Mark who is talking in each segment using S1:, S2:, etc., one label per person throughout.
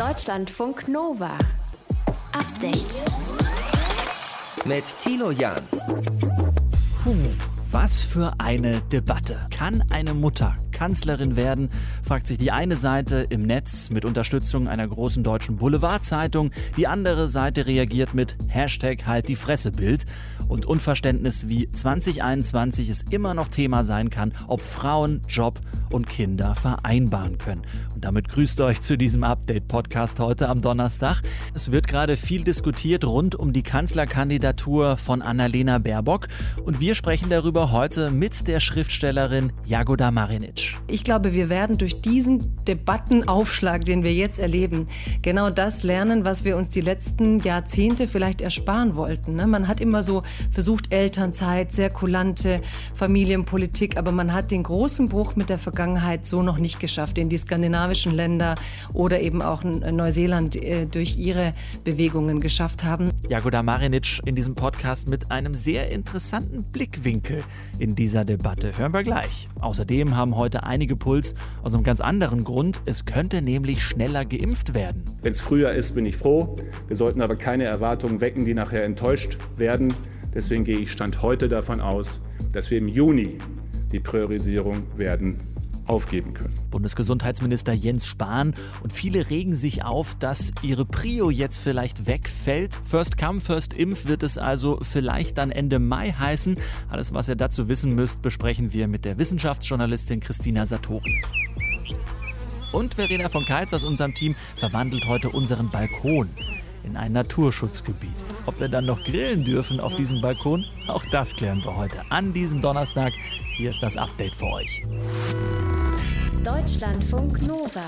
S1: Deutschlandfunk Nova. Update.
S2: Mit Tilo Jan.
S3: Puh, was für eine Debatte. Kann eine Mutter Kanzlerin werden, fragt sich die eine Seite im Netz mit Unterstützung einer großen deutschen Boulevardzeitung. Die andere Seite reagiert mit Hashtag halt die Fressebild und Unverständnis, wie 2021 es immer noch Thema sein kann, ob Frauen Job und Kinder vereinbaren können. Und damit grüßt euch zu diesem Update-Podcast heute am Donnerstag. Es wird gerade viel diskutiert rund um die Kanzlerkandidatur von Annalena Baerbock und wir sprechen darüber heute mit der Schriftstellerin Jagoda Marinic.
S4: Ich glaube, wir werden durch diesen Debattenaufschlag, den wir jetzt erleben, genau das lernen, was wir uns die letzten Jahrzehnte vielleicht ersparen wollten. Ne? Man hat immer so versucht, Elternzeit, sehr kulante Familienpolitik, aber man hat den großen Bruch mit der Vergangenheit so noch nicht geschafft, den die skandinavischen Länder oder eben auch Neuseeland äh, durch ihre Bewegungen geschafft haben.
S3: Jagoda Marinic in diesem Podcast mit einem sehr interessanten Blickwinkel in dieser Debatte. Hören wir gleich. Außerdem haben heute einige Puls aus einem ganz anderen Grund. Es könnte nämlich schneller geimpft werden.
S5: Wenn es früher ist, bin ich froh. Wir sollten aber keine Erwartungen wecken, die nachher enttäuscht werden. Deswegen gehe ich Stand heute davon aus, dass wir im Juni die Priorisierung werden aufgeben können.
S3: Bundesgesundheitsminister Jens Spahn und viele regen sich auf, dass ihre Prio jetzt vielleicht wegfällt. First come, first impf wird es also vielleicht dann Ende Mai heißen. Alles, was ihr dazu wissen müsst, besprechen wir mit der Wissenschaftsjournalistin Christina Satori. Und Verena von Keitz aus unserem Team verwandelt heute unseren Balkon in ein Naturschutzgebiet. Ob wir dann noch grillen dürfen auf diesem Balkon, auch das klären wir heute an diesem Donnerstag. Hier ist das Update für euch.
S1: Deutschlandfunk Nova.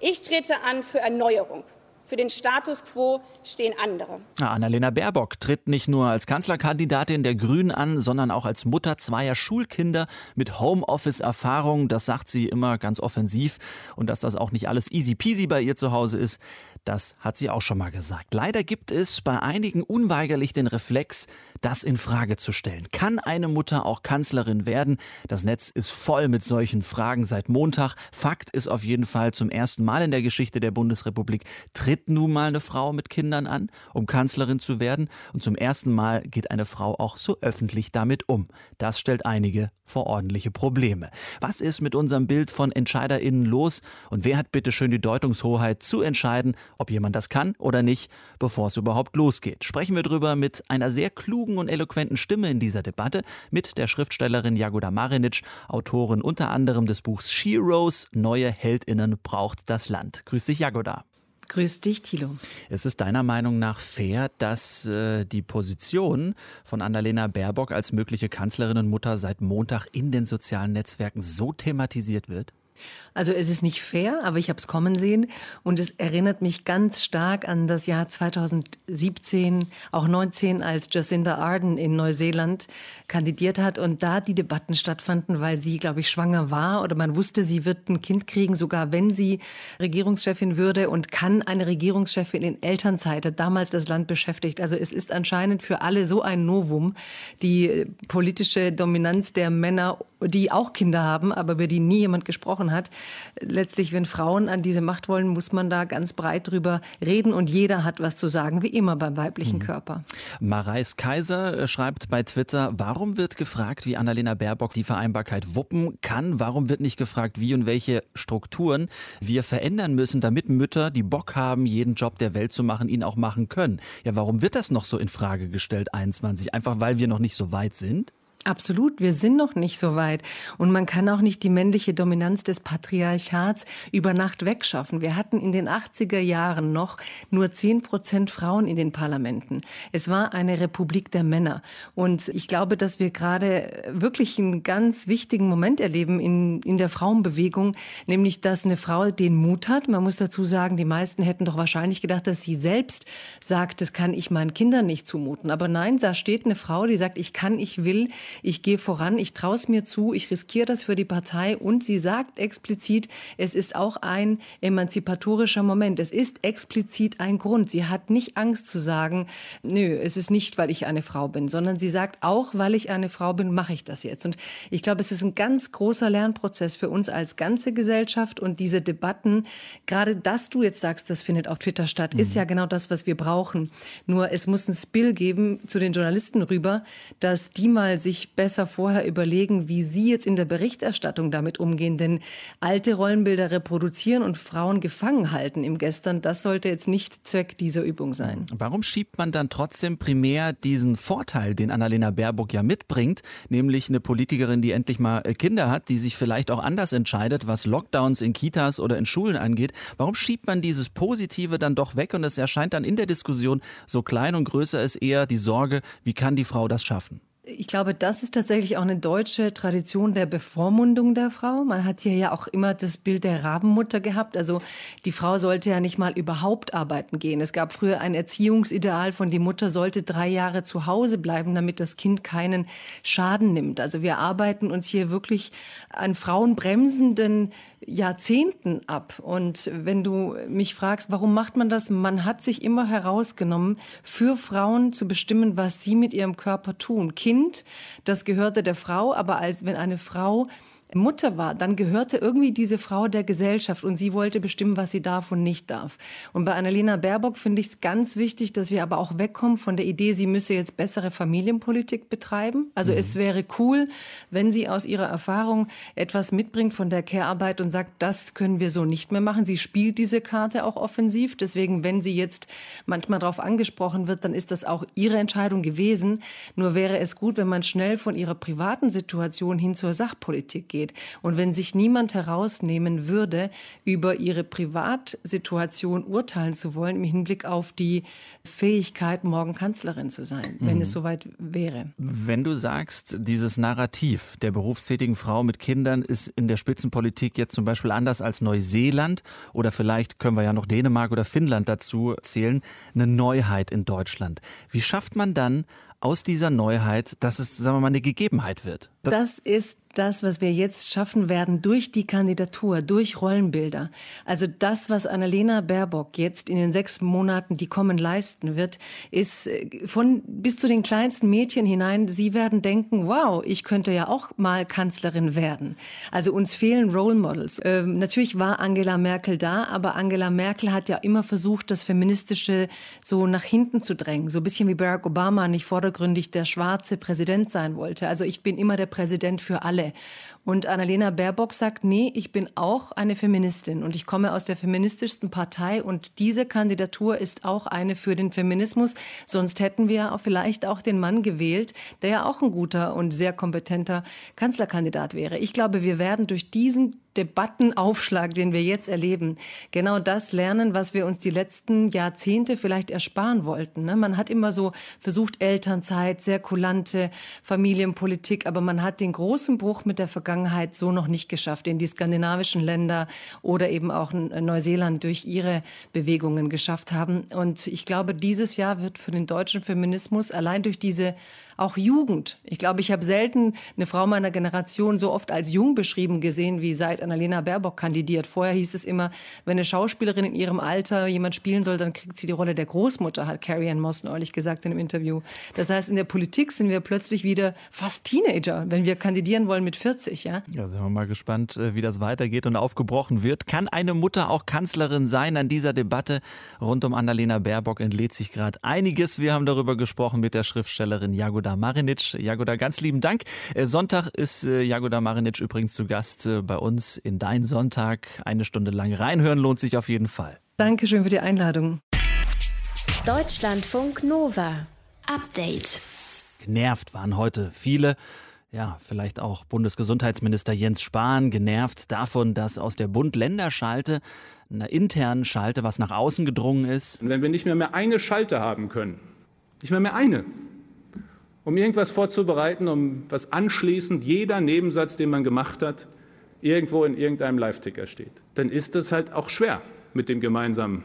S6: Ich trete an für Erneuerung. Für den Status quo stehen andere.
S3: Annalena Baerbock tritt nicht nur als Kanzlerkandidatin der Grünen an, sondern auch als Mutter zweier Schulkinder mit Homeoffice-Erfahrung. Das sagt sie immer ganz offensiv. Und dass das auch nicht alles easy peasy bei ihr zu Hause ist, das hat sie auch schon mal gesagt. Leider gibt es bei einigen unweigerlich den Reflex, das in Frage zu stellen. Kann eine Mutter auch Kanzlerin werden? Das Netz ist voll mit solchen Fragen seit Montag. Fakt ist auf jeden Fall zum ersten Mal in der Geschichte der Bundesrepublik tritt nun mal eine Frau mit Kindern an, um Kanzlerin zu werden. Und zum ersten Mal geht eine Frau auch so öffentlich damit um. Das stellt einige vor ordentliche Probleme. Was ist mit unserem Bild von EntscheiderInnen los? Und wer hat bitte schön die Deutungshoheit zu entscheiden, ob jemand das kann oder nicht, bevor es überhaupt losgeht. Sprechen wir drüber mit einer sehr klugen und eloquenten Stimme in dieser Debatte, mit der Schriftstellerin Jagoda Marinic, Autorin unter anderem des Buchs Sheroes, Neue Heldinnen braucht das Land. Grüß dich, Jagoda.
S4: Grüß dich, Thilo.
S3: Es ist deiner Meinung nach fair, dass äh, die Position von Annalena Baerbock als mögliche Kanzlerin und Mutter seit Montag in den sozialen Netzwerken so thematisiert wird?
S4: Also es ist nicht fair, aber ich habe es kommen sehen und es erinnert mich ganz stark an das Jahr 2017, auch 19, als Jacinda Ardern in Neuseeland kandidiert hat und da die Debatten stattfanden, weil sie, glaube ich, schwanger war oder man wusste, sie wird ein Kind kriegen, sogar wenn sie Regierungschefin würde und kann eine Regierungschefin in Elternzeit, hat damals das Land beschäftigt. Also es ist anscheinend für alle so ein Novum, die politische Dominanz der Männer, die auch Kinder haben, aber über die nie jemand gesprochen hat letztlich, wenn Frauen an diese Macht wollen, muss man da ganz breit drüber reden und jeder hat was zu sagen, wie immer beim weiblichen mhm. Körper.
S3: Mareis Kaiser äh, schreibt bei Twitter, warum wird gefragt, wie Annalena Baerbock die Vereinbarkeit wuppen kann? Warum wird nicht gefragt, wie und welche Strukturen wir verändern müssen, damit Mütter, die Bock haben, jeden Job der Welt zu machen, ihn auch machen können? Ja, warum wird das noch so in Frage gestellt, 21? Einfach weil wir noch nicht so weit sind?
S4: Absolut, wir sind noch nicht so weit. Und man kann auch nicht die männliche Dominanz des Patriarchats über Nacht wegschaffen. Wir hatten in den 80er Jahren noch nur 10 Prozent Frauen in den Parlamenten. Es war eine Republik der Männer. Und ich glaube, dass wir gerade wirklich einen ganz wichtigen Moment erleben in, in der Frauenbewegung, nämlich, dass eine Frau den Mut hat. Man muss dazu sagen, die meisten hätten doch wahrscheinlich gedacht, dass sie selbst sagt, das kann ich meinen Kindern nicht zumuten. Aber nein, da steht eine Frau, die sagt, ich kann, ich will ich gehe voran, ich traue es mir zu, ich riskiere das für die Partei und sie sagt explizit, es ist auch ein emanzipatorischer Moment. Es ist explizit ein Grund. Sie hat nicht Angst zu sagen, nö, es ist nicht, weil ich eine Frau bin, sondern sie sagt, auch weil ich eine Frau bin, mache ich das jetzt. Und ich glaube, es ist ein ganz großer Lernprozess für uns als ganze Gesellschaft und diese Debatten, gerade dass du jetzt sagst, das findet auf Twitter statt, mhm. ist ja genau das, was wir brauchen. Nur es muss ein Spill geben zu den Journalisten rüber, dass die mal sich besser vorher überlegen, wie sie jetzt in der Berichterstattung damit umgehen. Denn alte Rollenbilder reproduzieren und Frauen gefangen halten im Gestern, das sollte jetzt nicht Zweck dieser Übung sein.
S3: Warum schiebt man dann trotzdem primär diesen Vorteil, den Annalena Baerbock ja mitbringt, nämlich eine Politikerin, die endlich mal äh, Kinder hat, die sich vielleicht auch anders entscheidet, was Lockdowns in Kitas oder in Schulen angeht? Warum schiebt man dieses Positive dann doch weg und es erscheint dann in der Diskussion so klein und größer ist eher die Sorge, wie kann die Frau das schaffen?
S4: Ich glaube, das ist tatsächlich auch eine deutsche Tradition der Bevormundung der Frau. Man hat hier ja auch immer das Bild der Rabenmutter gehabt. Also die Frau sollte ja nicht mal überhaupt arbeiten gehen. Es gab früher ein Erziehungsideal von die Mutter sollte drei Jahre zu Hause bleiben, damit das Kind keinen Schaden nimmt. Also wir arbeiten uns hier wirklich an frauenbremsenden Jahrzehnten ab. Und wenn du mich fragst, warum macht man das? Man hat sich immer herausgenommen, für Frauen zu bestimmen, was sie mit ihrem Körper tun. Kind, das gehörte der Frau, aber als wenn eine Frau Mutter war, dann gehörte irgendwie diese Frau der Gesellschaft und sie wollte bestimmen, was sie darf und nicht darf. Und bei Annalena Baerbock finde ich es ganz wichtig, dass wir aber auch wegkommen von der Idee, sie müsse jetzt bessere Familienpolitik betreiben. Also mhm. es wäre cool, wenn sie aus ihrer Erfahrung etwas mitbringt von der Care-Arbeit und sagt, das können wir so nicht mehr machen. Sie spielt diese Karte auch offensiv. Deswegen, wenn sie jetzt manchmal darauf angesprochen wird, dann ist das auch ihre Entscheidung gewesen. Nur wäre es gut, wenn man schnell von ihrer privaten Situation hin zur Sachpolitik geht geht. Und wenn sich niemand herausnehmen würde, über ihre Privatsituation urteilen zu wollen, im Hinblick auf die Fähigkeit, morgen Kanzlerin zu sein, mhm. wenn es soweit wäre.
S3: Wenn du sagst, dieses Narrativ der berufstätigen Frau mit Kindern ist in der Spitzenpolitik jetzt zum Beispiel anders als Neuseeland oder vielleicht können wir ja noch Dänemark oder Finnland dazu zählen, eine Neuheit in Deutschland. Wie schafft man dann aus dieser Neuheit, dass es, sagen wir mal, eine Gegebenheit wird?
S4: das, das ist das, was wir jetzt schaffen werden durch die Kandidatur, durch Rollenbilder. Also das, was Annalena Baerbock jetzt in den sechs Monaten, die kommen, leisten wird, ist äh, von bis zu den kleinsten Mädchen hinein, sie werden denken, wow, ich könnte ja auch mal Kanzlerin werden. Also uns fehlen Role Models. Ähm, natürlich war Angela Merkel da, aber Angela Merkel hat ja immer versucht, das Feministische so nach hinten zu drängen. So ein bisschen wie Barack Obama nicht vordergründig der schwarze Präsident sein wollte. Also ich bin immer der Präsident für alle. Und Annalena Baerbock sagt, nee, ich bin auch eine Feministin und ich komme aus der feministischsten Partei und diese Kandidatur ist auch eine für den Feminismus. Sonst hätten wir auch vielleicht auch den Mann gewählt, der ja auch ein guter und sehr kompetenter Kanzlerkandidat wäre. Ich glaube, wir werden durch diesen Debattenaufschlag, den wir jetzt erleben, genau das lernen, was wir uns die letzten Jahrzehnte vielleicht ersparen wollten. Ne? Man hat immer so versucht, Elternzeit, sehr kulante Familienpolitik, aber man hat den großen Bruch mit der Vergangenheit so noch nicht geschafft, den die skandinavischen Länder oder eben auch Neuseeland durch ihre Bewegungen geschafft haben. Und ich glaube, dieses Jahr wird für den deutschen Feminismus allein durch diese auch Jugend. Ich glaube, ich habe selten eine Frau meiner Generation so oft als jung beschrieben gesehen, wie seit Annalena Baerbock kandidiert. Vorher hieß es immer, wenn eine Schauspielerin in ihrem Alter jemand spielen soll, dann kriegt sie die Rolle der Großmutter, hat Carrie Ann Moss neulich gesagt in einem Interview. Das heißt, in der Politik sind wir plötzlich wieder fast Teenager, wenn wir kandidieren wollen mit 40. Ja,
S3: ja sind wir mal gespannt, äh, wie das weitergeht und aufgebrochen wird. Kann eine Mutter auch Kanzlerin sein? An dieser Debatte rund um Annalena Baerbock entlädt sich gerade einiges. Wir haben darüber gesprochen mit der Schriftstellerin Jagoda Jagoda Marinic. Jagoda, ganz lieben Dank. Äh, Sonntag ist äh, Jagoda Marinic übrigens zu Gast äh, bei uns in Dein Sonntag. Eine Stunde lang reinhören lohnt sich auf jeden Fall.
S4: Dankeschön für die Einladung.
S1: Deutschlandfunk Nova. Update.
S3: Genervt waren heute viele ja, vielleicht auch Bundesgesundheitsminister Jens Spahn genervt davon, dass aus der Bund-Länder-Schalte, einer internen Schalte, was nach außen gedrungen ist.
S5: Und wenn wir nicht mehr, mehr eine Schalte haben können, nicht mehr mehr eine, um irgendwas vorzubereiten, um was anschließend jeder Nebensatz, den man gemacht hat, irgendwo in irgendeinem Live-Ticker steht. Dann ist es halt auch schwer mit dem gemeinsamen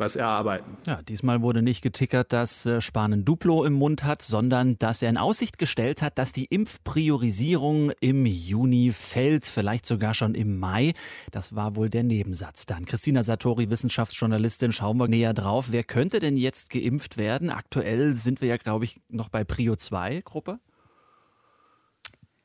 S5: was erarbeiten.
S3: Ja, diesmal wurde nicht getickert, dass äh, Spahn ein Duplo im Mund hat, sondern dass er in Aussicht gestellt hat, dass die Impfpriorisierung im Juni fällt, vielleicht sogar schon im Mai. Das war wohl der Nebensatz dann. Christina Satori, Wissenschaftsjournalistin, schauen wir näher drauf. Wer könnte denn jetzt geimpft werden? Aktuell sind wir ja, glaube ich, noch bei Prio 2 Gruppe.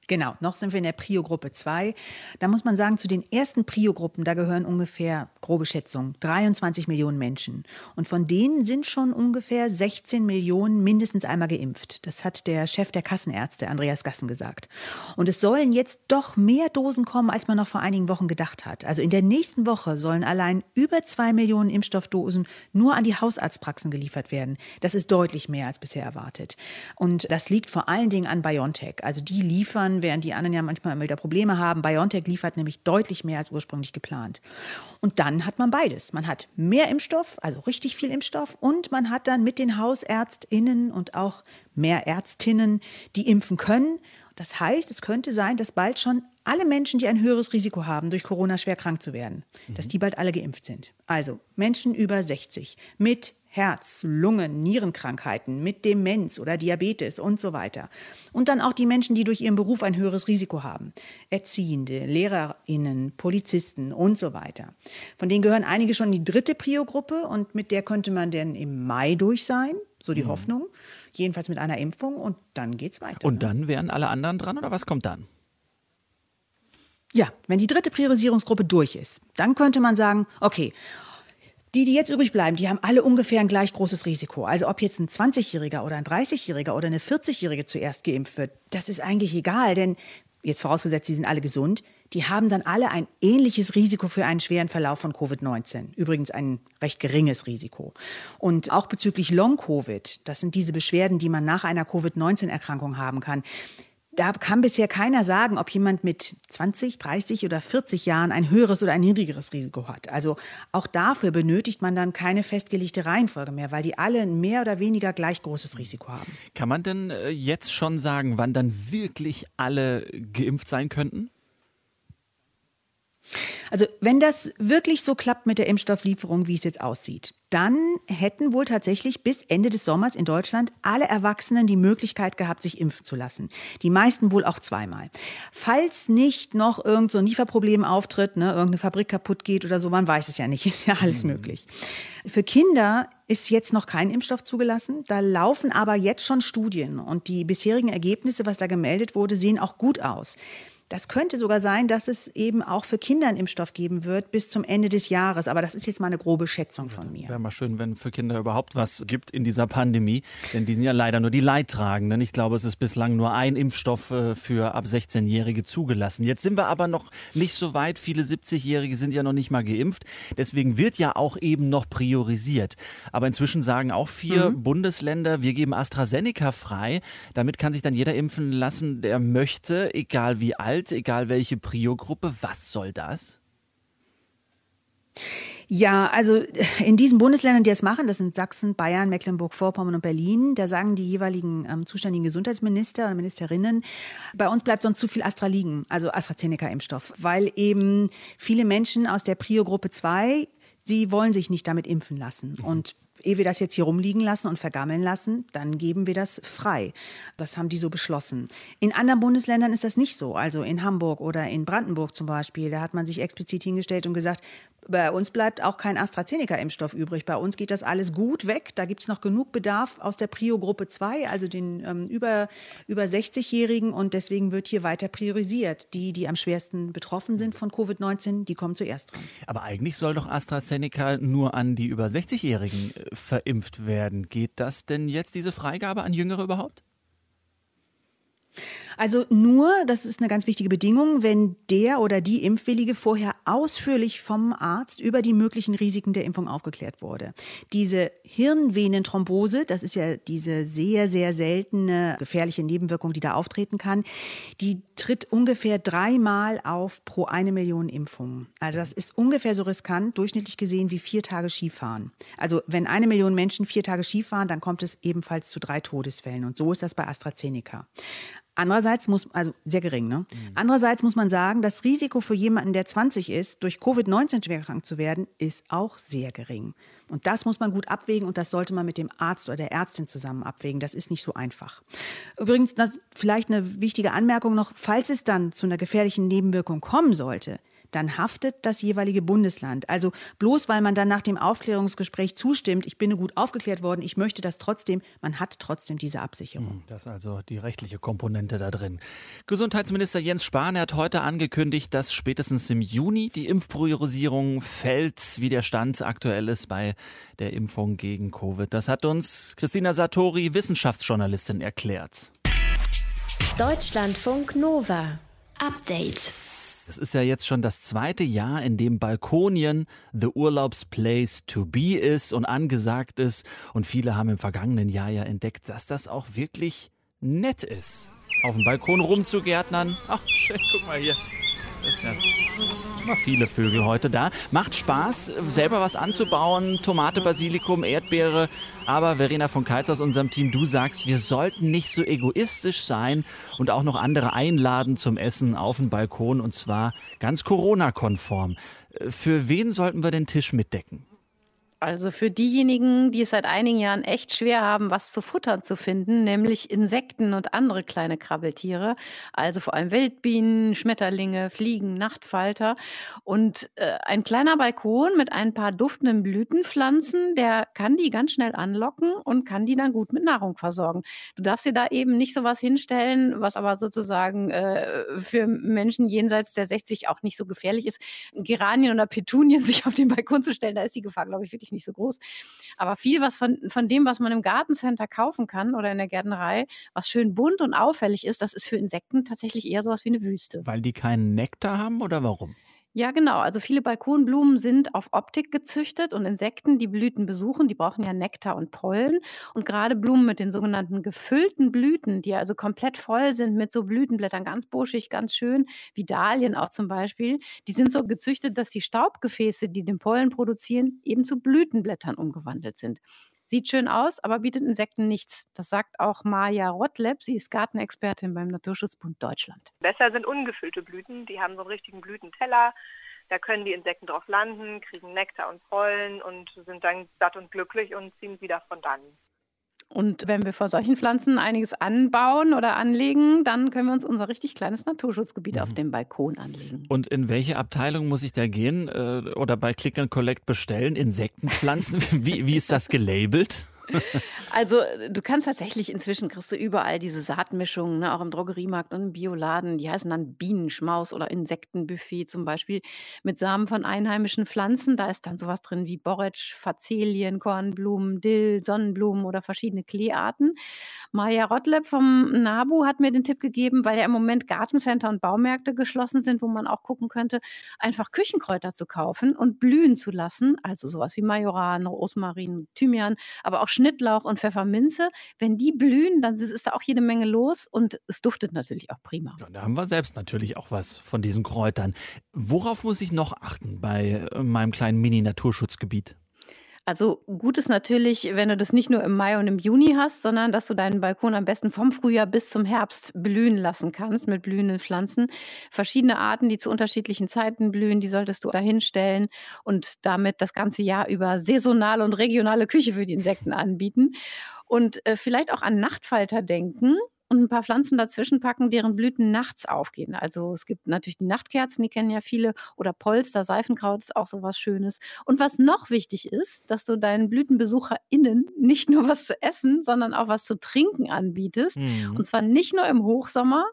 S7: Genau, noch sind wir in der Prio-Gruppe 2. Da muss man sagen, zu den ersten Prio-Gruppen, da gehören ungefähr, grobe Schätzung, 23 Millionen Menschen. Und von denen sind schon ungefähr 16 Millionen mindestens einmal geimpft. Das hat der Chef der Kassenärzte, Andreas Gassen, gesagt. Und es sollen jetzt doch mehr Dosen kommen, als man noch vor einigen Wochen gedacht hat. Also in der nächsten Woche sollen allein über zwei Millionen Impfstoffdosen nur an die Hausarztpraxen geliefert werden. Das ist deutlich mehr als bisher erwartet. Und das liegt vor allen Dingen an BioNTech. Also die liefern liefern, während die anderen ja manchmal immer wieder Probleme haben. BioNTech liefert nämlich deutlich mehr als ursprünglich geplant. Und dann hat man beides. Man hat mehr Impfstoff, also richtig viel Impfstoff, und man hat dann mit den HausärztInnen und auch mehr Ärztinnen, die impfen können. Das heißt, es könnte sein, dass bald schon alle Menschen, die ein höheres Risiko haben, durch Corona schwer krank zu werden, mhm. dass die bald alle geimpft sind. Also Menschen über 60 mit Herz, Lungen, Nierenkrankheiten, mit Demenz oder Diabetes und so weiter. Und dann auch die Menschen, die durch ihren Beruf ein höheres Risiko haben. Erziehende, Lehrerinnen, Polizisten und so weiter. Von denen gehören einige schon in die dritte Prio-Gruppe und mit der könnte man denn im Mai durch sein, so die mhm. Hoffnung. Jedenfalls mit einer Impfung und dann geht's weiter.
S3: Und ne? dann wären alle anderen dran oder was kommt dann?
S7: Ja, wenn die dritte Priorisierungsgruppe durch ist, dann könnte man sagen, okay, die, die jetzt übrig bleiben, die haben alle ungefähr ein gleich großes Risiko. Also ob jetzt ein 20-Jähriger oder ein 30-Jähriger oder eine 40-Jährige zuerst geimpft wird, das ist eigentlich egal, denn jetzt vorausgesetzt, sie sind alle gesund, die haben dann alle ein ähnliches Risiko für einen schweren Verlauf von Covid-19. Übrigens ein recht geringes Risiko. Und auch bezüglich Long-Covid, das sind diese Beschwerden, die man nach einer Covid-19-Erkrankung haben kann, da kann bisher keiner sagen, ob jemand mit 20, 30 oder 40 Jahren ein höheres oder ein niedrigeres Risiko hat. Also auch dafür benötigt man dann keine festgelegte Reihenfolge mehr, weil die alle ein mehr oder weniger gleich großes Risiko haben.
S3: Kann man denn äh, jetzt schon sagen, wann dann wirklich alle geimpft sein könnten?
S7: Also wenn das wirklich so klappt mit der Impfstofflieferung, wie es jetzt aussieht, dann hätten wohl tatsächlich bis Ende des Sommers in Deutschland alle Erwachsenen die Möglichkeit gehabt, sich impfen zu lassen. Die meisten wohl auch zweimal. Falls nicht noch irgend so ein Lieferproblem auftritt, ne, irgendeine Fabrik kaputt geht oder so, man weiß es ja nicht, ist ja alles mhm. möglich. Für Kinder ist jetzt noch kein Impfstoff zugelassen. Da laufen aber jetzt schon Studien und die bisherigen Ergebnisse, was da gemeldet wurde, sehen auch gut aus. Das könnte sogar sein, dass es eben auch für Kinder einen Impfstoff geben wird bis zum Ende des Jahres. Aber das ist jetzt mal eine grobe Schätzung von mir.
S3: Wäre mal schön, wenn für Kinder überhaupt was gibt in dieser Pandemie. Denn die sind ja leider nur die Leidtragenden. Ich glaube, es ist bislang nur ein Impfstoff äh, für ab 16-Jährige zugelassen. Jetzt sind wir aber noch nicht so weit. Viele 70-Jährige sind ja noch nicht mal geimpft. Deswegen wird ja auch eben noch priorisiert. Aber inzwischen sagen auch vier mhm. Bundesländer, wir geben AstraZeneca frei. Damit kann sich dann jeder impfen lassen, der möchte, egal wie alt alt, egal welche Prio-Gruppe. Was soll das?
S7: Ja, also in diesen Bundesländern, die es machen, das sind Sachsen, Bayern, Mecklenburg-Vorpommern und Berlin, da sagen die jeweiligen ähm, zuständigen Gesundheitsminister und Ministerinnen, bei uns bleibt sonst zu viel Astra liegen, also AstraZeneca-Impfstoff, weil eben viele Menschen aus der Prio-Gruppe 2 sie wollen sich nicht damit impfen lassen. Mhm. Und ehe wir das jetzt hier rumliegen lassen und vergammeln lassen, dann geben wir das frei. Das haben die so beschlossen. In anderen Bundesländern ist das nicht so. Also in Hamburg oder in Brandenburg zum Beispiel, da hat man sich explizit hingestellt und gesagt, bei uns bleibt auch kein AstraZeneca-Impfstoff übrig. Bei uns geht das alles gut weg. Da gibt es noch genug Bedarf aus der Prio-Gruppe 2, also den ähm, über, über 60-Jährigen. Und deswegen wird hier weiter priorisiert. Die, die am schwersten betroffen sind von Covid-19, die kommen zuerst dran.
S3: Aber eigentlich soll doch AstraZeneca nur an die über 60-Jährigen äh, verimpft werden. Geht das denn jetzt, diese Freigabe an Jüngere überhaupt?
S7: Also nur, das ist eine ganz wichtige Bedingung, wenn der oder die Impfwillige vorher ausführlich vom Arzt über die möglichen Risiken der Impfung aufgeklärt wurde. Diese Hirnvenenthrombose, das ist ja diese sehr, sehr seltene gefährliche Nebenwirkung, die da auftreten kann, die tritt ungefähr dreimal auf pro eine Million Impfungen. Also das ist ungefähr so riskant, durchschnittlich gesehen, wie vier Tage Skifahren. Also wenn eine Million Menschen vier Tage Skifahren, dann kommt es ebenfalls zu drei Todesfällen. Und so ist das bei AstraZeneca. Andererseits muss, also sehr gering, ne? Mhm. Andererseits muss man sagen, das Risiko für jemanden, der 20 ist, durch Covid-19 schwerkrank zu werden, ist auch sehr gering. Und das muss man gut abwägen und das sollte man mit dem Arzt oder der Ärztin zusammen abwägen. Das ist nicht so einfach. Übrigens, das vielleicht eine wichtige Anmerkung noch, falls es dann zu einer gefährlichen Nebenwirkung kommen sollte, dann haftet das jeweilige Bundesland. Also bloß weil man dann nach dem Aufklärungsgespräch zustimmt, ich bin gut aufgeklärt worden, ich möchte das trotzdem, man hat trotzdem diese Absicherung. Hm,
S3: das ist also die rechtliche Komponente da drin. Gesundheitsminister Jens Spahn hat heute angekündigt, dass spätestens im Juni die Impfpriorisierung fällt, wie der Stand aktuell ist bei der Impfung gegen Covid. Das hat uns Christina Satori, Wissenschaftsjournalistin, erklärt.
S1: Deutschlandfunk Nova. Update.
S3: Es ist ja jetzt schon das zweite Jahr, in dem Balkonien the Urlaubsplace to be ist und angesagt ist. Und viele haben im vergangenen Jahr ja entdeckt, dass das auch wirklich nett ist. Auf dem Balkon rumzugärtnern. Ach, schön, guck mal hier. Ist ja immer viele Vögel heute da. Macht Spaß, selber was anzubauen. Tomate, Basilikum, Erdbeere. Aber Verena von Keitz aus unserem Team, du sagst, wir sollten nicht so egoistisch sein und auch noch andere einladen zum Essen auf den Balkon und zwar ganz Corona-konform. Für wen sollten wir den Tisch mitdecken?
S8: Also für diejenigen, die es seit einigen Jahren echt schwer haben, was zu futtern zu finden, nämlich Insekten und andere kleine Krabbeltiere, also vor allem Wildbienen, Schmetterlinge, Fliegen, Nachtfalter. Und äh, ein kleiner Balkon mit ein paar duftenden Blütenpflanzen, der kann die ganz schnell anlocken und kann die dann gut mit Nahrung versorgen. Du darfst dir da eben nicht so was hinstellen, was aber sozusagen äh, für Menschen jenseits der 60 auch nicht so gefährlich ist. Geranien oder Petunien sich auf den Balkon zu stellen, da ist die Gefahr, glaube ich, wirklich nicht so groß. Aber viel was von, von dem, was man im Gartencenter kaufen kann oder in der Gärtnerei, was schön bunt und auffällig ist, das ist für Insekten tatsächlich eher sowas wie eine Wüste.
S3: Weil die keinen Nektar haben oder warum?
S8: Ja, genau. Also viele Balkonblumen sind auf Optik gezüchtet und Insekten, die Blüten besuchen, die brauchen ja Nektar und Pollen. Und gerade Blumen mit den sogenannten gefüllten Blüten, die also komplett voll sind mit so Blütenblättern, ganz buschig, ganz schön, wie Dahlien auch zum Beispiel, die sind so gezüchtet, dass die Staubgefäße, die den Pollen produzieren, eben zu Blütenblättern umgewandelt sind. Sieht schön aus, aber bietet Insekten nichts. Das sagt auch Maja Rottleb. Sie ist Gartenexpertin beim Naturschutzbund Deutschland.
S9: Besser sind ungefüllte Blüten. Die haben so einen richtigen Blütenteller. Da können die Insekten drauf landen, kriegen Nektar und Pollen und sind dann satt und glücklich und ziehen wieder von dann.
S8: Und wenn wir vor solchen Pflanzen einiges anbauen oder anlegen, dann können wir uns unser richtig kleines Naturschutzgebiet mhm. auf dem Balkon anlegen.
S3: Und in welche Abteilung muss ich da gehen äh, oder bei Click and Collect bestellen? Insektenpflanzen? wie, wie ist das gelabelt?
S8: Also du kannst tatsächlich inzwischen kriegst du überall diese Saatmischungen, ne, auch im Drogeriemarkt und im Bioladen. Die heißen dann Bienenschmaus oder Insektenbuffet zum Beispiel mit Samen von einheimischen Pflanzen. Da ist dann sowas drin wie Borretsch, Fazelien, Kornblumen, Dill, Sonnenblumen oder verschiedene Kleearten. Maja Rottleb vom NABU hat mir den Tipp gegeben, weil ja im Moment Gartencenter und Baumärkte geschlossen sind, wo man auch gucken könnte, einfach Küchenkräuter zu kaufen und blühen zu lassen. Also sowas wie Majoran, Rosmarin, Thymian, aber auch Schnittlauch und Pfefferminze. Wenn die blühen, dann ist da auch jede Menge los und es duftet natürlich auch prima.
S3: Ja, da haben wir selbst natürlich auch was von diesen Kräutern. Worauf muss ich noch achten bei äh, meinem kleinen Mini-Naturschutzgebiet?
S8: Also gut ist natürlich, wenn du das nicht nur im Mai und im Juni hast, sondern dass du deinen Balkon am besten vom Frühjahr bis zum Herbst blühen lassen kannst mit blühenden Pflanzen. Verschiedene Arten, die zu unterschiedlichen Zeiten blühen, die solltest du dahinstellen und damit das ganze Jahr über saisonale und regionale Küche für die Insekten anbieten. Und äh, vielleicht auch an Nachtfalter denken und ein paar Pflanzen dazwischen packen, deren Blüten nachts aufgehen. Also es gibt natürlich die Nachtkerzen, die kennen ja viele, oder Polster, Seifenkraut ist auch so was Schönes. Und was noch wichtig ist, dass du deinen BlütenbesucherInnen nicht nur was zu essen, sondern auch was zu trinken anbietest. Mhm. Und zwar nicht nur im Hochsommer,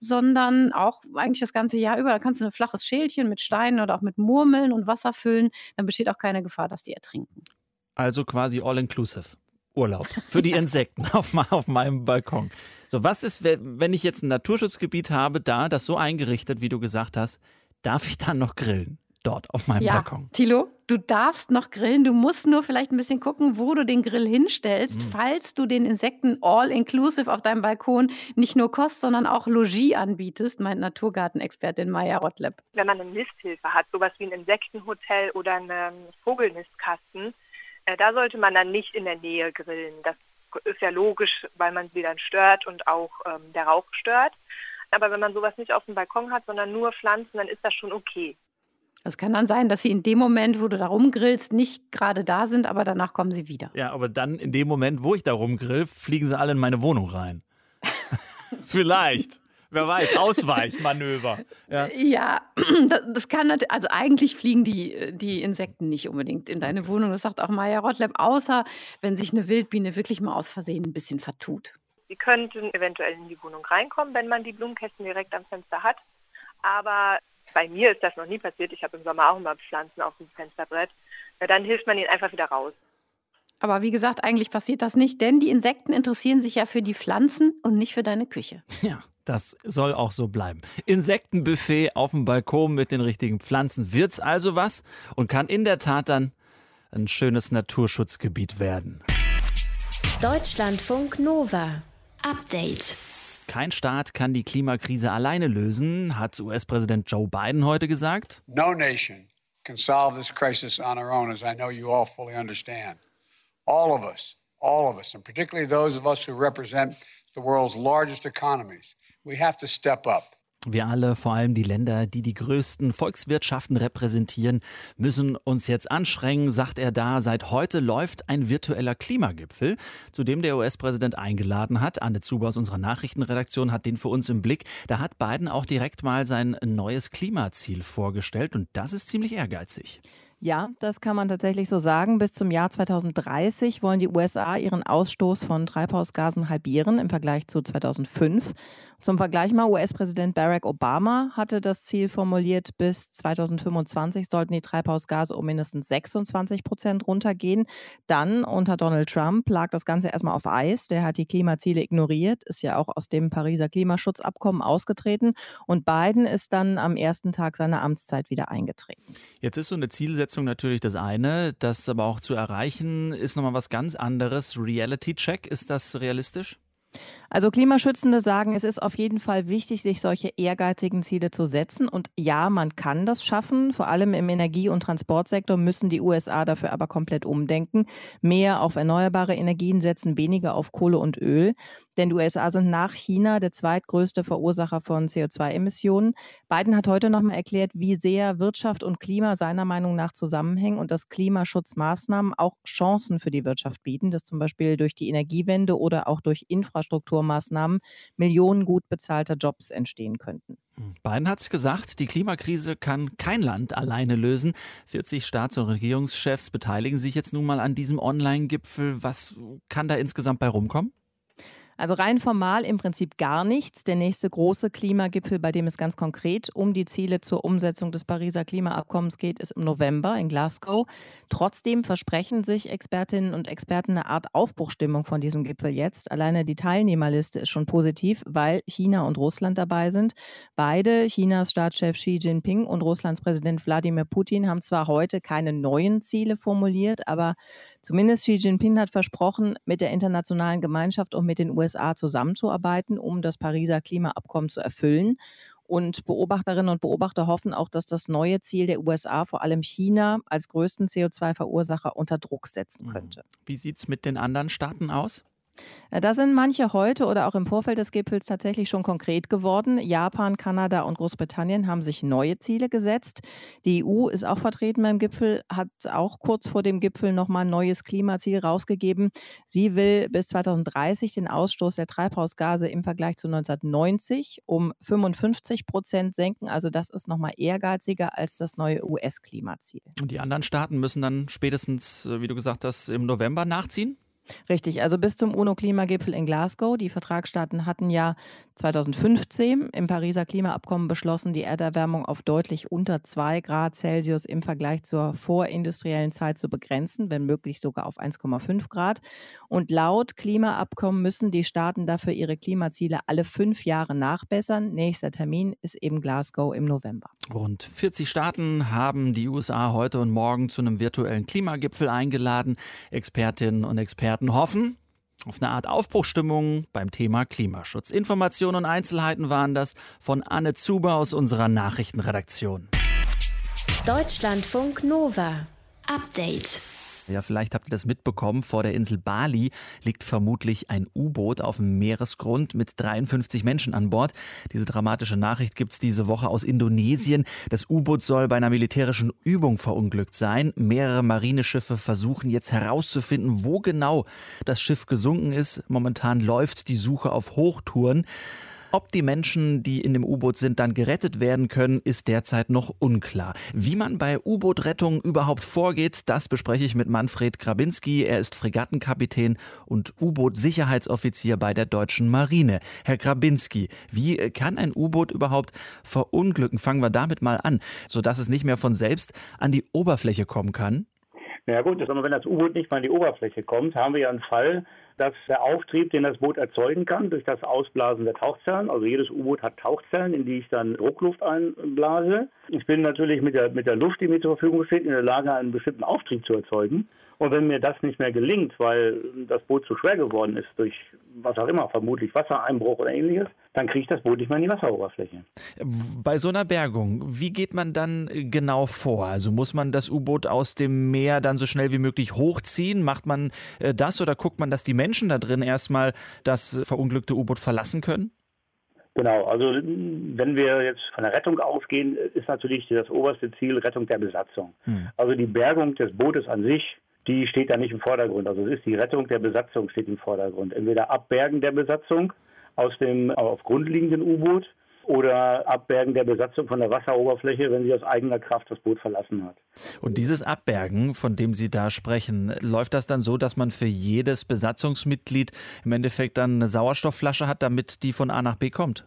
S8: sondern auch eigentlich das ganze Jahr über. Da kannst du ein flaches Schälchen mit Steinen oder auch mit Murmeln und Wasser füllen. Dann besteht auch keine Gefahr, dass die ertrinken.
S3: Also quasi all-inclusive. Urlaub für die Insekten auf, auf, meinem Balkon. So, was ist, wenn ich jetzt ein Naturschutzgebiet habe, da das so eingerichtet, wie du gesagt hast, darf ich dann noch grillen? Dort auf meinem
S8: ja,
S3: Balkon.
S8: Tilo, du darfst noch grillen. Du musst nur vielleicht ein bisschen gucken, wo du den Grill hinstellst, mhm. falls du den Insekten all-inclusive auf deinem Balkon nicht nur Kost, sondern auch Logis anbietest, meint Naturgartenexpertin Maya Rottleb.
S9: Wenn man eine Nisthilfe hat, sowas wie ein Insektenhotel oder einen Vogelnistkasten, da sollte man dann nicht in der Nähe grillen. Das ist ja logisch, weil man sie dann stört und auch ähm, der Rauch stört. Aber wenn man sowas nicht auf dem Balkon hat, sondern nur Pflanzen, dann ist das schon okay.
S8: Es kann dann sein, dass sie in dem Moment, wo du da rumgrillst, nicht gerade da sind, aber danach kommen sie wieder.
S3: Ja, aber dann in dem Moment, wo ich da rumgrill, fliegen sie alle in meine Wohnung rein. Vielleicht. Wer weiß, Ausweichmanöver.
S8: Ja, ja das, das, kann natürlich, also eigentlich fliegen die, die Insekten nicht unbedingt in deine Wohnung. Das sagt auch Maya Rottleb, außer wenn sich eine Wildbiene wirklich mal aus Versehen ein bisschen vertut.
S9: Sie könnten eventuell in die Wohnung reinkommen, wenn man die Blumenkästen direkt am Fenster hat. Aber bei mir ist das noch nie passiert. Ich habe im Sommer auch immer Pflanzen auf dem Fensterbrett. Dann hilft man ihnen einfach wieder raus.
S8: Aber wie gesagt, eigentlich passiert das nicht, denn die Insekten interessieren sich ja für die Pflanzen und nicht für deine Küche.
S3: Ja, das soll auch so bleiben. Insektenbuffet auf dem Balkon mit den richtigen Pflanzen wird's also was und kann in der Tat dann ein schönes Naturschutzgebiet werden.
S1: Deutschlandfunk Nova. Update.
S3: Kein Staat kann die Klimakrise alleine lösen, hat US-Präsident Joe Biden heute gesagt.
S10: No nation can solve this crisis on our own, as I know you all fully understand. All of us, all of us, and particularly those of us who represent the world's largest economies, we have to step up.
S3: Wir alle, vor allem die Länder, die die größten Volkswirtschaften repräsentieren, müssen uns jetzt anstrengen, sagt er da. Seit heute läuft ein virtueller Klimagipfel, zu dem der US-Präsident eingeladen hat. Anne Zuber aus unserer Nachrichtenredaktion hat den für uns im Blick. Da hat Biden auch direkt mal sein neues Klimaziel vorgestellt und das ist ziemlich ehrgeizig.
S11: Ja, das kann man tatsächlich so sagen. Bis zum Jahr 2030 wollen die USA ihren Ausstoß von Treibhausgasen halbieren im Vergleich zu 2005. Zum Vergleich mal, US-Präsident Barack Obama hatte das Ziel formuliert, bis 2025 sollten die Treibhausgase um mindestens 26 Prozent runtergehen. Dann unter Donald Trump lag das Ganze erstmal auf Eis. Der hat die Klimaziele ignoriert, ist ja auch aus dem Pariser Klimaschutzabkommen ausgetreten. Und Biden ist dann am ersten Tag seiner Amtszeit wieder eingetreten.
S3: Jetzt ist so eine Zielsetzung natürlich das eine, das aber auch zu erreichen ist nochmal was ganz anderes. Reality Check, ist das realistisch?
S11: Also Klimaschützende sagen, es ist auf jeden Fall wichtig, sich solche ehrgeizigen Ziele zu setzen. Und ja, man kann das schaffen. Vor allem im Energie- und Transportsektor müssen die USA dafür aber komplett umdenken. Mehr auf erneuerbare Energien setzen, weniger auf Kohle und Öl. Denn die USA sind nach China der zweitgrößte Verursacher von CO2-Emissionen. Biden hat heute nochmal erklärt, wie sehr Wirtschaft und Klima seiner Meinung nach zusammenhängen und dass Klimaschutzmaßnahmen auch Chancen für die Wirtschaft bieten, dass zum Beispiel durch die Energiewende oder auch durch Infrastrukturmaßnahmen Millionen gut bezahlter Jobs entstehen könnten.
S3: Biden hat es gesagt, die Klimakrise kann kein Land alleine lösen. 40 Staats- und Regierungschefs beteiligen sich jetzt nun mal an diesem Online-Gipfel. Was kann da insgesamt bei rumkommen?
S11: Also rein formal im Prinzip gar nichts. Der nächste große Klimagipfel, bei dem es ganz konkret um die Ziele zur Umsetzung des Pariser Klimaabkommens geht, ist im November in Glasgow. Trotzdem versprechen sich Expertinnen und Experten eine Art Aufbruchstimmung von diesem Gipfel jetzt. Alleine die Teilnehmerliste ist schon positiv, weil China und Russland dabei sind. Beide, Chinas Staatschef Xi Jinping und Russlands Präsident Wladimir Putin, haben zwar heute keine neuen Ziele formuliert, aber zumindest Xi Jinping hat versprochen, mit der internationalen Gemeinschaft und mit den USA USA zusammenzuarbeiten, um das Pariser Klimaabkommen zu erfüllen. Und Beobachterinnen und Beobachter hoffen auch, dass das neue Ziel der USA vor allem China als größten CO2-Verursacher unter Druck setzen mhm. könnte.
S3: Wie sieht es mit den anderen Staaten aus?
S11: Äh, da sind manche heute oder auch im Vorfeld des Gipfels tatsächlich schon konkret geworden. Japan, Kanada und Großbritannien haben sich neue Ziele gesetzt. Die EU ist auch vertreten beim Gipfel, hat auch kurz vor dem Gipfel nochmal ein neues Klimaziel rausgegeben. Sie will bis 2030 den Ausstoß der Treibhausgase im Vergleich zu 1990 um 55 Prozent senken. Also das ist nochmal ehrgeiziger als das neue US-Klimaziel.
S3: Und die anderen Staaten müssen dann spätestens, äh, wie du gesagt hast, im November nachziehen?
S11: Richtig, also bis zum UNO-Klimagipfel in Glasgow. Die Vertragsstaaten hatten ja 2015 im Pariser Klimaabkommen beschlossen, die Erderwärmung auf deutlich unter 2 Grad Celsius im Vergleich zur vorindustriellen Zeit zu begrenzen, wenn möglich sogar auf 1,5 Grad. Und laut Klimaabkommen müssen die Staaten dafür ihre Klimaziele alle fünf Jahre nachbessern. Nächster Termin ist eben Glasgow im November.
S3: Rund 40 Staaten haben die USA heute und morgen zu einem virtuellen Klimagipfel eingeladen. Expertinnen und Experten hoffen, auf eine Art Aufbruchstimmung beim Thema Klimaschutz. Informationen und Einzelheiten waren das von Anne Zuber aus unserer Nachrichtenredaktion.
S1: Deutschlandfunk Nova. Update.
S3: Ja, vielleicht habt ihr das mitbekommen. Vor der Insel Bali liegt vermutlich ein U-Boot auf dem Meeresgrund mit 53 Menschen an Bord. Diese dramatische Nachricht gibt es diese Woche aus Indonesien. Das U-Boot soll bei einer militärischen Übung verunglückt sein. Mehrere Marineschiffe versuchen jetzt herauszufinden, wo genau das Schiff gesunken ist. Momentan läuft die Suche auf Hochtouren. Ob die Menschen, die in dem U-Boot sind, dann gerettet werden können, ist derzeit noch unklar. Wie man bei U-Boot-Rettung überhaupt vorgeht, das bespreche ich mit Manfred Krabinski. Er ist Fregattenkapitän und U-Boot-Sicherheitsoffizier bei der deutschen Marine. Herr Krabinski, wie kann ein U-Boot überhaupt verunglücken? Fangen wir damit mal an, sodass es nicht mehr von selbst an die Oberfläche kommen kann.
S12: Na ja, gut, wenn das U-Boot nicht mal an die Oberfläche kommt, haben wir ja einen Fall, dass der Auftrieb, den das Boot erzeugen kann, durch das Ausblasen der Tauchzellen, also jedes U-Boot hat Tauchzellen, in die ich dann Druckluft einblase. Ich bin natürlich mit der, mit der Luft, die mir zur Verfügung steht, in der Lage, einen bestimmten Auftrieb zu erzeugen. Und wenn mir das nicht mehr gelingt, weil das Boot zu schwer geworden ist, durch was auch immer, vermutlich Wassereinbruch oder ähnliches, dann kriegt das Boot nicht mehr in die Wasseroberfläche.
S3: Bei so einer Bergung, wie geht man dann genau vor? Also muss man das U-Boot aus dem Meer dann so schnell wie möglich hochziehen? Macht man äh, das oder guckt man, dass die Menschen da drin erstmal das verunglückte U-Boot verlassen können?
S12: Genau, also wenn wir jetzt von der Rettung ausgehen, ist natürlich das oberste Ziel Rettung der Besatzung. Hm. Also die Bergung des Bootes an sich die steht da nicht im Vordergrund. Also es ist die Rettung der Besatzung steht im Vordergrund. Entweder Abbergen der Besatzung aus dem auf Grund liegenden U-Boot oder Abbergen der Besatzung von der Wasseroberfläche, wenn sie aus eigener Kraft das Boot verlassen hat.
S3: Und dieses Abbergen, von dem Sie da sprechen, läuft das dann so, dass man für jedes Besatzungsmitglied im Endeffekt dann eine Sauerstoffflasche hat, damit die von A nach B kommt?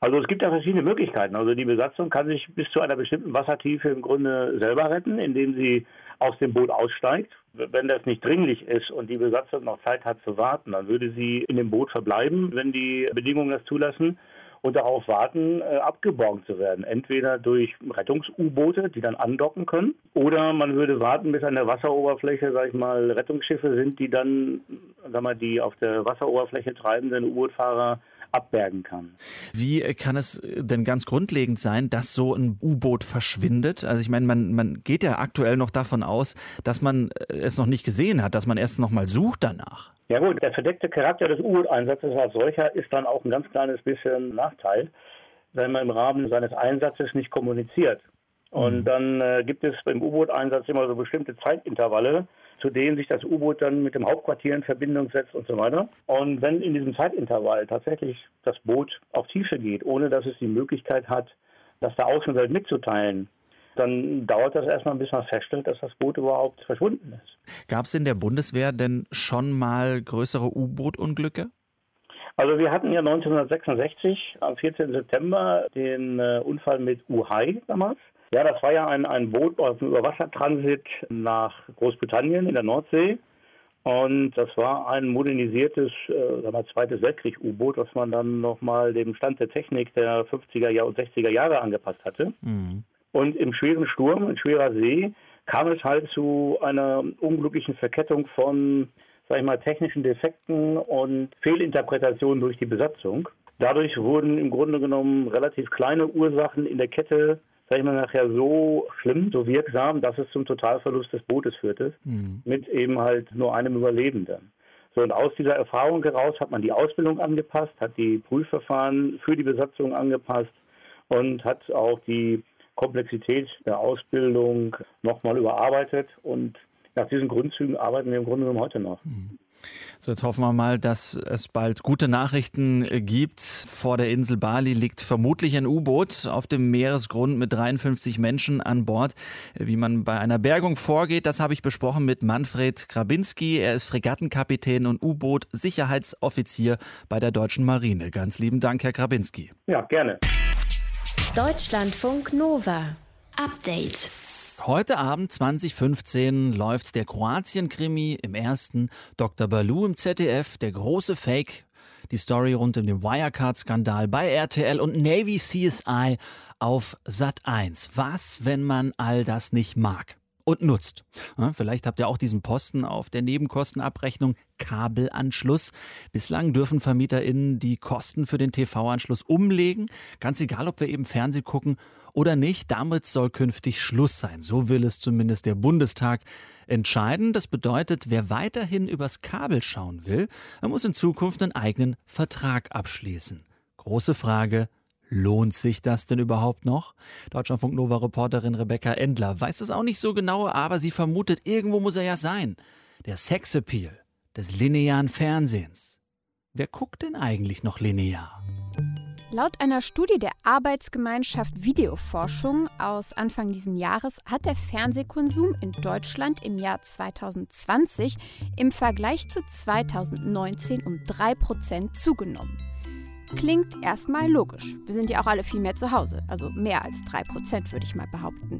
S12: Also es gibt da verschiedene Möglichkeiten. Also die Besatzung kann sich bis zu einer bestimmten Wassertiefe im Grunde selber retten, indem sie aus dem Boot aussteigt. Wenn das nicht dringlich ist und die Besatzung noch Zeit hat zu warten, dann würde sie in dem Boot verbleiben, wenn die Bedingungen das zulassen und darauf warten, äh, abgeborgen zu werden. Entweder durch Rettungs-U-Boote, die dann andocken können, oder man würde warten, bis an der Wasseroberfläche, sag ich mal, Rettungsschiffe sind, die dann, sag mal, die auf der Wasseroberfläche treibenden U-Boot-Fahrer abbergen kann.
S3: Wie kann es denn ganz grundlegend sein, dass so ein U-Boot verschwindet? Also ich meine, man, man geht ja aktuell noch davon aus, dass man es noch nicht gesehen hat, dass man erst noch mal sucht danach.
S12: Ja gut, der verdeckte Charakter des U-Boot-Einsatzes als solcher ist dann auch ein ganz kleines bisschen Nachteil, wenn man im Rahmen seines Einsatzes nicht kommuniziert. Und mhm. dann äh, gibt es beim U-Boot-Einsatz immer so bestimmte Zeitintervalle, zu denen sich das U-Boot dann mit dem Hauptquartier in Verbindung setzt und so weiter. Und wenn in diesem Zeitintervall tatsächlich das Boot auf Tiefe geht, ohne dass es die Möglichkeit hat, das der Außenwelt mitzuteilen, dann dauert das erstmal, bis man feststellt, dass das Boot überhaupt verschwunden ist.
S3: Gab es in der Bundeswehr denn schon mal größere U-Boot-Unglücke?
S12: Also wir hatten ja 1966 am 14. September den äh, Unfall mit Uhai damals. Ja, das war ja ein, ein Boot auf dem Überwassertransit nach Großbritannien in der Nordsee. Und das war ein modernisiertes äh, sagen wir, zweites Weltkrieg-U-Boot, was man dann nochmal dem Stand der Technik der 50er Jahre und 60er Jahre angepasst hatte. Mhm. Und im schweren Sturm, in schwerer See, kam es halt zu einer unglücklichen Verkettung von, sag ich mal, technischen Defekten und Fehlinterpretationen durch die Besatzung. Dadurch wurden im Grunde genommen relativ kleine Ursachen in der Kette sag ich mal, nachher so schlimm, so wirksam, dass es zum Totalverlust des Bootes führte, mhm. mit eben halt nur einem Überlebenden. So, und aus dieser Erfahrung heraus hat man die Ausbildung angepasst, hat die Prüfverfahren für die Besatzung angepasst und hat auch die Komplexität der Ausbildung nochmal überarbeitet. Und nach diesen Grundzügen arbeiten wir im Grunde genommen heute noch. Mhm.
S3: So, jetzt hoffen wir mal, dass es bald gute Nachrichten äh, gibt. Vor der Insel Bali liegt vermutlich ein U-Boot auf dem Meeresgrund mit 53 Menschen an Bord. Wie man bei einer Bergung vorgeht, das habe ich besprochen mit Manfred Grabinski. Er ist Fregattenkapitän und U-Boot-Sicherheitsoffizier bei der deutschen Marine. Ganz lieben Dank, Herr Grabinski.
S12: Ja, gerne.
S1: Deutschlandfunk Nova. Update.
S3: Heute Abend 2015 läuft der Kroatien-Krimi im ersten, Dr. Baloo im ZDF, der große Fake, die Story rund um den Wirecard-Skandal bei RTL und Navy CSI auf Sat 1. Was, wenn man all das nicht mag? und nutzt. vielleicht habt ihr auch diesen Posten auf der Nebenkostenabrechnung Kabelanschluss. Bislang dürfen VermieterInnen die Kosten für den TV-Anschluss umlegen, ganz egal, ob wir eben Fernseh gucken oder nicht, damit soll künftig Schluss sein. So will es zumindest der Bundestag entscheiden. Das bedeutet, wer weiterhin übers Kabel schauen will, er muss in Zukunft einen eigenen Vertrag abschließen. Große Frage, Lohnt sich das denn überhaupt noch? Deutschlandfunk Nova Reporterin Rebecca Endler weiß es auch nicht so genau, aber sie vermutet, irgendwo muss er ja sein. Der Sexappeal des linearen Fernsehens. Wer guckt denn eigentlich noch linear?
S13: Laut einer Studie der Arbeitsgemeinschaft Videoforschung aus Anfang dieses Jahres hat der Fernsehkonsum in Deutschland im Jahr 2020 im Vergleich zu 2019 um 3% zugenommen. Klingt erstmal logisch. Wir sind ja auch alle viel mehr zu Hause, also mehr als 3% würde ich mal behaupten.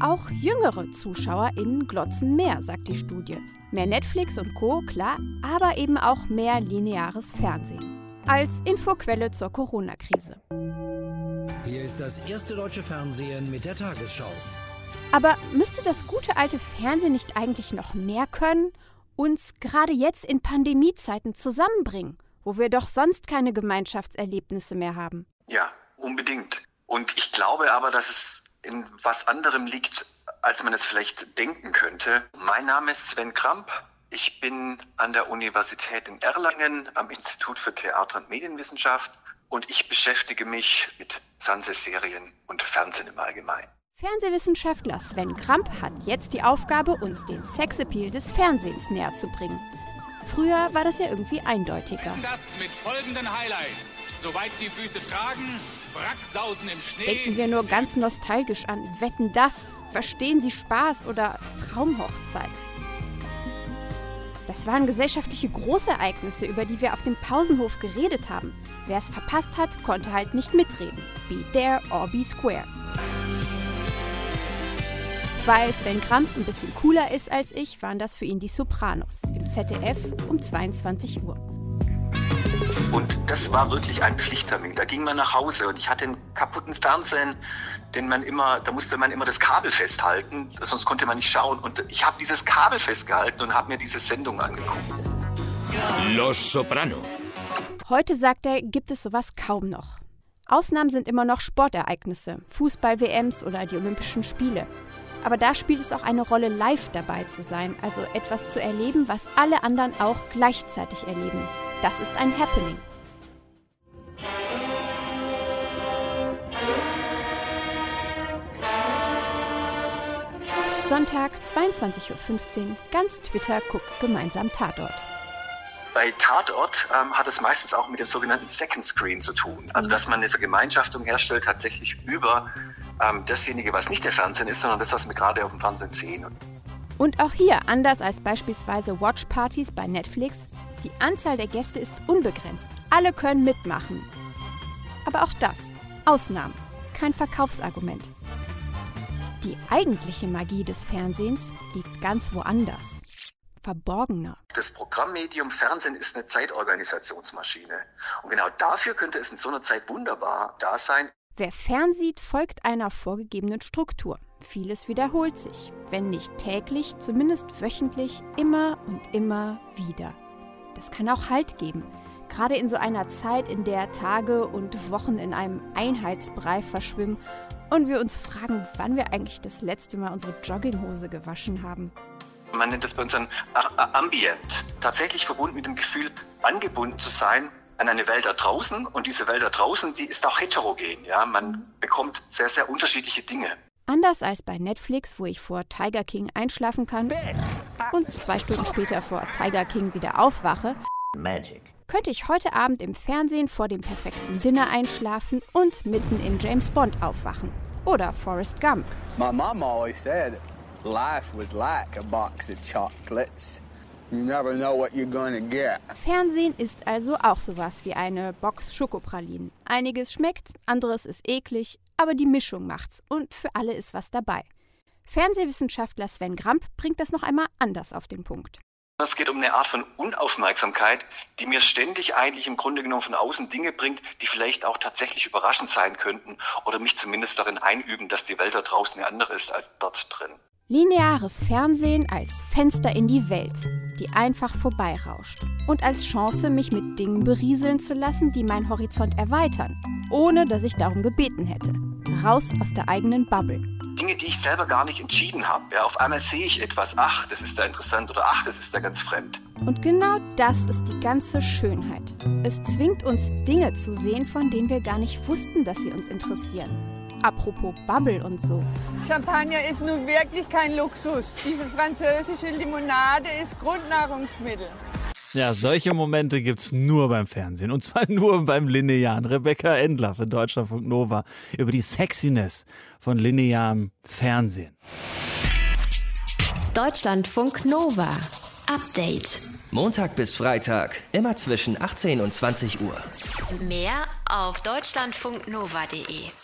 S13: Auch jüngere ZuschauerInnen glotzen mehr, sagt die Studie. Mehr Netflix und Co., klar, aber eben auch mehr lineares Fernsehen. Als Infoquelle zur Corona-Krise.
S14: Hier ist das erste deutsche Fernsehen mit der Tagesschau.
S13: Aber müsste das gute alte Fernsehen nicht eigentlich noch mehr können? Uns gerade jetzt in Pandemiezeiten zusammenbringen? wo wir doch sonst keine Gemeinschaftserlebnisse mehr haben.
S15: Ja, unbedingt. Und ich glaube aber, dass es in was anderem liegt, als man es vielleicht denken könnte. Mein Name ist Sven Kramp. Ich bin an der Universität in Erlangen am Institut für Theater- und Medienwissenschaft und ich beschäftige mich mit Fernsehserien und Fernsehen im Allgemeinen.
S13: Fernsehwissenschaftler Sven Kramp hat jetzt die Aufgabe, uns den Sexappeal des Fernsehens näher zu bringen. Früher war das ja irgendwie eindeutiger.
S16: Das mit folgenden Highlights. Soweit die Füße tragen, Wracksausen im Schnee.
S13: Denken wir nur ganz nostalgisch an Wetten das, Verstehen Sie Spaß oder Traumhochzeit. Das waren gesellschaftliche Großereignisse, über die wir auf dem Pausenhof geredet haben. Wer es verpasst hat, konnte halt nicht mitreden. Be there or be square. Weil Sven Kramp ein bisschen cooler ist als ich, waren das für ihn die Sopranos im ZDF um 22 Uhr.
S15: Und das war wirklich ein Pflichttermin. Da ging man nach Hause und ich hatte einen kaputten Fernsehen, den man immer, da musste man immer das Kabel festhalten, sonst konnte man nicht schauen. Und ich habe dieses Kabel festgehalten und habe mir diese Sendung angeguckt.
S16: Los Soprano.
S13: Heute sagt er, gibt es sowas kaum noch. Ausnahmen sind immer noch Sportereignisse, Fußball-WMs oder die Olympischen Spiele. Aber da spielt es auch eine Rolle, live dabei zu sein, also etwas zu erleben, was alle anderen auch gleichzeitig erleben. Das ist ein Happening. Sonntag, 22.15 Uhr, ganz Twitter guckt gemeinsam Tatort.
S15: Bei Tatort ähm, hat es meistens auch mit dem sogenannten Second Screen zu tun. Also, dass man eine Vergemeinschaftung herstellt, tatsächlich über ähm, dasjenige, was nicht der Fernsehen ist, sondern das, was wir gerade auf dem Fernsehen sehen.
S13: Und auch hier, anders als beispielsweise Watchpartys bei Netflix, die Anzahl der Gäste ist unbegrenzt. Alle können mitmachen. Aber auch das, Ausnahmen, kein Verkaufsargument. Die eigentliche Magie des Fernsehens liegt ganz woanders. Verborgener.
S15: Das Programmmedium Fernsehen ist eine Zeitorganisationsmaschine. Und genau dafür könnte es in so einer Zeit wunderbar da sein,
S13: Wer fernsieht, folgt einer vorgegebenen Struktur. Vieles wiederholt sich, wenn nicht täglich, zumindest wöchentlich, immer und immer wieder. Das kann auch Halt geben, gerade in so einer Zeit, in der Tage und Wochen in einem Einheitsbrei verschwimmen und wir uns fragen, wann wir eigentlich das letzte Mal unsere Jogginghose gewaschen haben.
S15: Man nennt das bei uns ein Ambient, tatsächlich verbunden mit dem Gefühl, angebunden zu sein an eine Welt da draußen und diese Welt da draußen, die ist auch heterogen. Ja? Man bekommt sehr, sehr unterschiedliche Dinge.
S13: Anders als bei Netflix, wo ich vor Tiger King einschlafen kann und zwei Stunden später vor Tiger King wieder aufwache, Magic. könnte ich heute Abend im Fernsehen vor dem perfekten Dinner einschlafen und mitten in James Bond aufwachen. Oder Forrest Gump.
S17: My mom always said life was like a box of chocolates. You never know what you're gonna get.
S13: Fernsehen ist also auch sowas wie eine Box Schokopralinen. Einiges schmeckt, anderes ist eklig, aber die Mischung macht's und für alle ist was dabei. Fernsehwissenschaftler Sven Gramp bringt das noch einmal anders auf den Punkt.
S15: Es geht um eine Art von Unaufmerksamkeit, die mir ständig eigentlich im Grunde genommen von außen Dinge bringt, die vielleicht auch tatsächlich überraschend sein könnten oder mich zumindest darin einüben, dass die Welt da draußen eine andere ist als dort drin.
S13: Lineares Fernsehen als Fenster in die Welt, die einfach vorbeirauscht. Und als Chance, mich mit Dingen berieseln zu lassen, die meinen Horizont erweitern, ohne dass ich darum gebeten hätte. raus aus der eigenen Bubble.
S15: Dinge, die ich selber gar nicht entschieden habe. Ja, auf einmal sehe ich etwas, ach, das ist da interessant oder ach, das ist da ganz fremd.
S13: Und genau das ist die ganze Schönheit. Es zwingt uns Dinge zu sehen, von denen wir gar nicht wussten, dass sie uns interessieren. Apropos Bubble und so.
S18: Champagner ist nun wirklich kein Luxus. Diese französische Limonade ist Grundnahrungsmittel.
S3: Ja, solche Momente gibt's nur beim Fernsehen. Und zwar nur beim Linearen. Rebecca Endler für Deutschlandfunk Nova über die Sexiness von linearem Fernsehen.
S1: Deutschlandfunk Nova. Update.
S2: Montag bis Freitag, immer zwischen 18 und 20 Uhr.
S1: Mehr auf deutschlandfunknova.de.